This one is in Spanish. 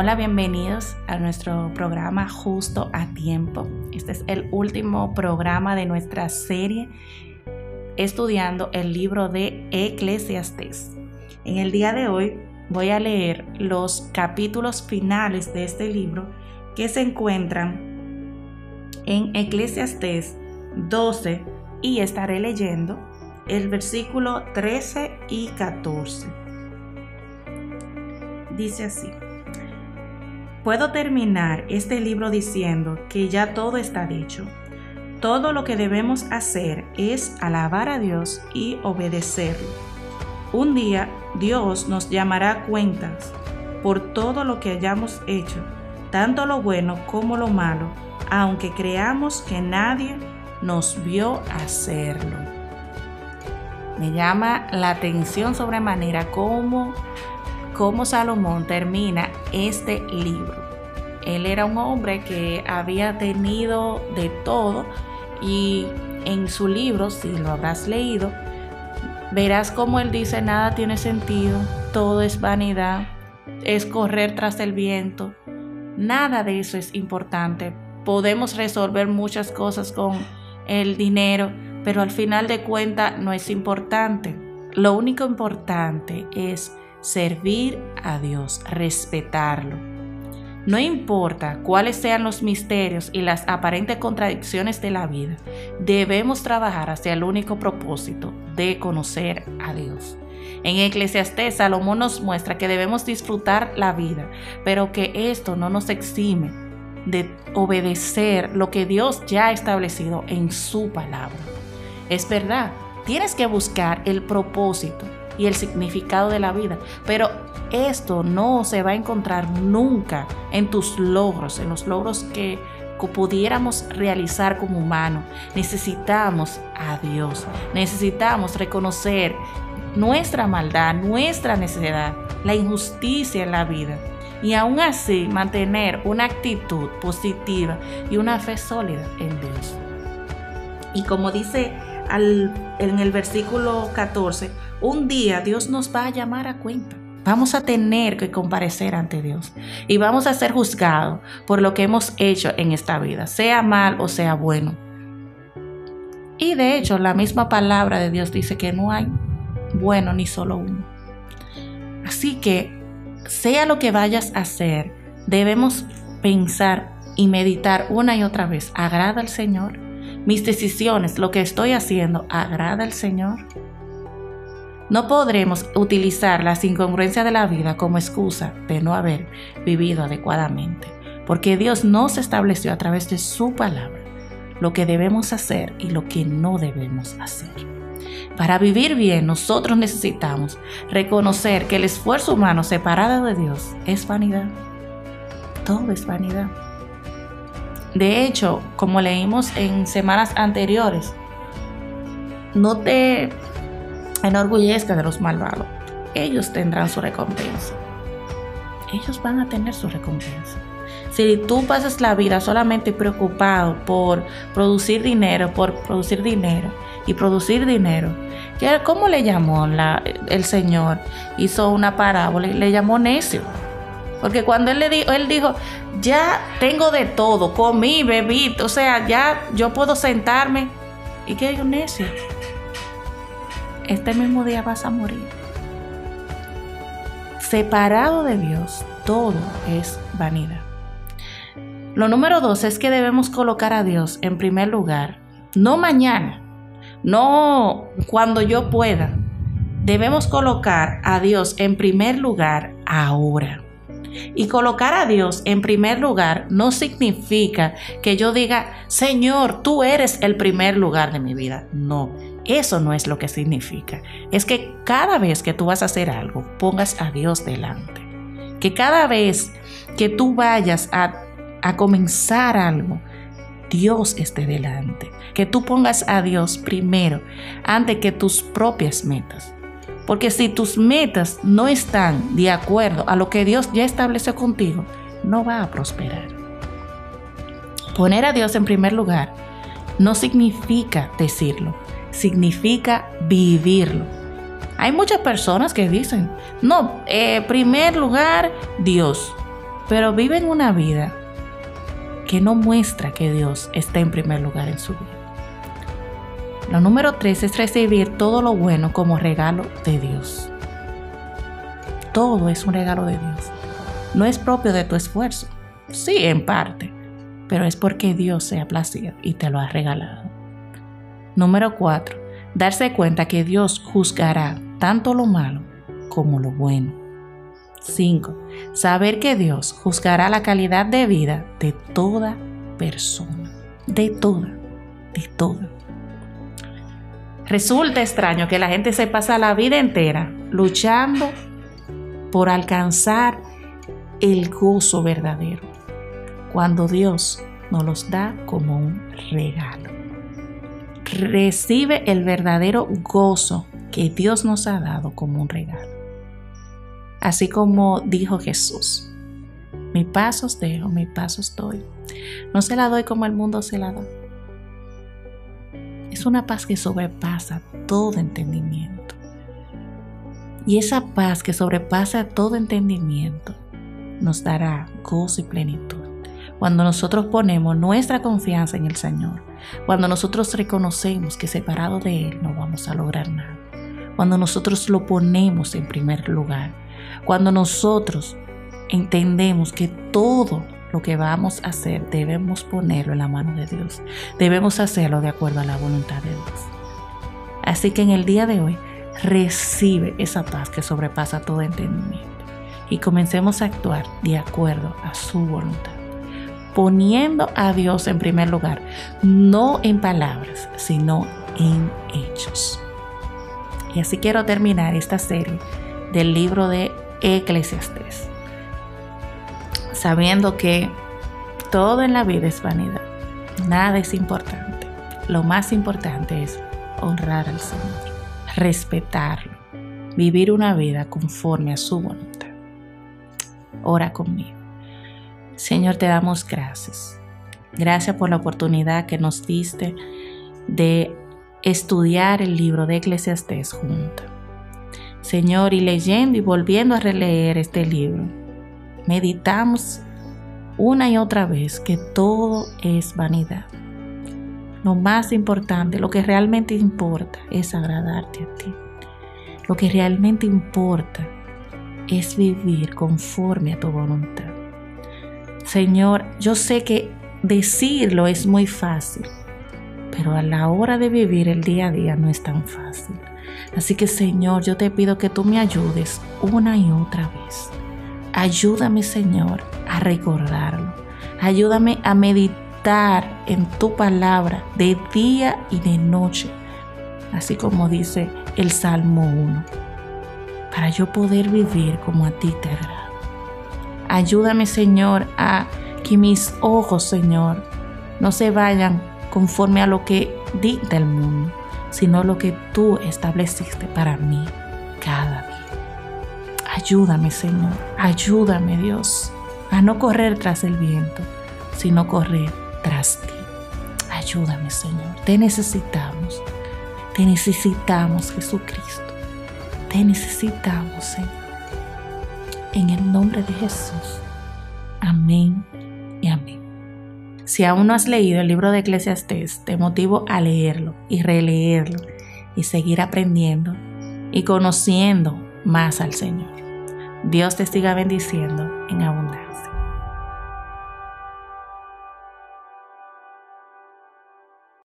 Hola, bienvenidos a nuestro programa Justo a Tiempo. Este es el último programa de nuestra serie estudiando el libro de Eclesiastes. En el día de hoy voy a leer los capítulos finales de este libro que se encuentran en Eclesiastes 12 y estaré leyendo el versículo 13 y 14. Dice así. Puedo terminar este libro diciendo que ya todo está dicho. Todo lo que debemos hacer es alabar a Dios y obedecerlo. Un día Dios nos llamará cuentas por todo lo que hayamos hecho, tanto lo bueno como lo malo, aunque creamos que nadie nos vio hacerlo. Me llama la atención sobremanera cómo cómo Salomón termina este libro. Él era un hombre que había tenido de todo y en su libro, si lo habrás leído, verás cómo él dice nada tiene sentido, todo es vanidad, es correr tras el viento. Nada de eso es importante. Podemos resolver muchas cosas con el dinero, pero al final de cuentas no es importante. Lo único importante es servir a Dios, respetarlo. No importa cuáles sean los misterios y las aparentes contradicciones de la vida, debemos trabajar hacia el único propósito de conocer a Dios. En Eclesiastés, Salomón nos muestra que debemos disfrutar la vida, pero que esto no nos exime de obedecer lo que Dios ya ha establecido en su palabra. Es verdad, tienes que buscar el propósito, y el significado de la vida. Pero esto no se va a encontrar nunca en tus logros, en los logros que pudiéramos realizar como humanos. Necesitamos a Dios. Necesitamos reconocer nuestra maldad, nuestra necesidad, la injusticia en la vida. Y aún así mantener una actitud positiva y una fe sólida en Dios. Y como dice en el versículo 14, un día Dios nos va a llamar a cuenta. Vamos a tener que comparecer ante Dios y vamos a ser juzgados por lo que hemos hecho en esta vida, sea mal o sea bueno. Y de hecho, la misma palabra de Dios dice que no hay bueno ni solo uno. Así que, sea lo que vayas a hacer, debemos pensar y meditar una y otra vez. ¿Agrada al Señor? Mis decisiones, lo que estoy haciendo, agrada al Señor? No podremos utilizar las incongruencias de la vida como excusa de no haber vivido adecuadamente, porque Dios nos estableció a través de su palabra lo que debemos hacer y lo que no debemos hacer. Para vivir bien, nosotros necesitamos reconocer que el esfuerzo humano separado de Dios es vanidad. Todo es vanidad. De hecho, como leímos en semanas anteriores, no te enorgullezcas de los malvados. Ellos tendrán su recompensa. Ellos van a tener su recompensa. Si tú pasas la vida solamente preocupado por producir dinero, por producir dinero y producir dinero, ¿cómo le llamó el Señor? Hizo una parábola y le llamó necio. Porque cuando él le dijo, él dijo, ya tengo de todo, comí, bebí, o sea, ya yo puedo sentarme. ¿Y qué digo, necio? Este mismo día vas a morir. Separado de Dios, todo es vanidad. Lo número dos es que debemos colocar a Dios en primer lugar, no mañana, no cuando yo pueda. Debemos colocar a Dios en primer lugar ahora. Y colocar a Dios en primer lugar no significa que yo diga, Señor, tú eres el primer lugar de mi vida. No, eso no es lo que significa. Es que cada vez que tú vas a hacer algo, pongas a Dios delante. Que cada vez que tú vayas a, a comenzar algo, Dios esté delante. Que tú pongas a Dios primero, antes que tus propias metas. Porque si tus metas no están de acuerdo a lo que Dios ya estableció contigo, no va a prosperar. Poner a Dios en primer lugar no significa decirlo, significa vivirlo. Hay muchas personas que dicen, no, eh, primer lugar, Dios. pero viven una vida que no muestra que Dios está en primer lugar en su vida. Lo número tres es recibir todo lo bueno como regalo de Dios. Todo es un regalo de Dios. No es propio de tu esfuerzo. Sí, en parte, pero es porque Dios se ha placido y te lo ha regalado. Número 4. Darse cuenta que Dios juzgará tanto lo malo como lo bueno. 5. Saber que Dios juzgará la calidad de vida de toda persona. De toda, de toda. Resulta extraño que la gente se pasa la vida entera luchando por alcanzar el gozo verdadero, cuando Dios nos los da como un regalo. Recibe el verdadero gozo que Dios nos ha dado como un regalo. Así como dijo Jesús, mi pasos dejo, mi pasos doy. No se la doy como el mundo se la da. Es una paz que sobrepasa todo entendimiento. Y esa paz que sobrepasa todo entendimiento nos dará gozo y plenitud. Cuando nosotros ponemos nuestra confianza en el Señor, cuando nosotros reconocemos que separado de Él no vamos a lograr nada, cuando nosotros lo ponemos en primer lugar, cuando nosotros entendemos que todo lo que vamos a hacer debemos ponerlo en la mano de Dios, debemos hacerlo de acuerdo a la voluntad de Dios. Así que en el día de hoy recibe esa paz que sobrepasa todo entendimiento y comencemos a actuar de acuerdo a su voluntad, poniendo a Dios en primer lugar, no en palabras, sino en hechos. Y así quiero terminar esta serie del libro de Eclesiastes, sabiendo que todo en la vida es vanidad, nada es importante. Lo más importante es honrar al Señor, respetarlo, vivir una vida conforme a su voluntad. Ora conmigo. Señor, te damos gracias. Gracias por la oportunidad que nos diste de estudiar el libro de Eclesiastés juntos. Señor, y leyendo y volviendo a releer este libro, meditamos una y otra vez que todo es vanidad. Lo más importante, lo que realmente importa es agradarte a ti. Lo que realmente importa es vivir conforme a tu voluntad. Señor, yo sé que decirlo es muy fácil, pero a la hora de vivir el día a día no es tan fácil. Así que Señor, yo te pido que tú me ayudes una y otra vez. Ayúdame Señor a recordarlo. Ayúdame a meditar en tu palabra de día y de noche. Así como dice el Salmo 1 para yo poder vivir como a ti te agrada. Ayúdame, Señor, a que mis ojos, Señor, no se vayan conforme a lo que dicta el mundo, sino lo que tú estableciste para mí cada día. Ayúdame, Señor, ayúdame, Dios, a no correr tras el viento, sino correr tras ti. Ayúdame, Señor, te necesitamos, te necesitamos, Jesucristo. Te necesitamos, Señor. En el nombre de Jesús. Amén y amén. Si aún no has leído el libro de Eclesiastés, te motivo a leerlo y releerlo y seguir aprendiendo y conociendo más al Señor. Dios te siga bendiciendo en abundancia.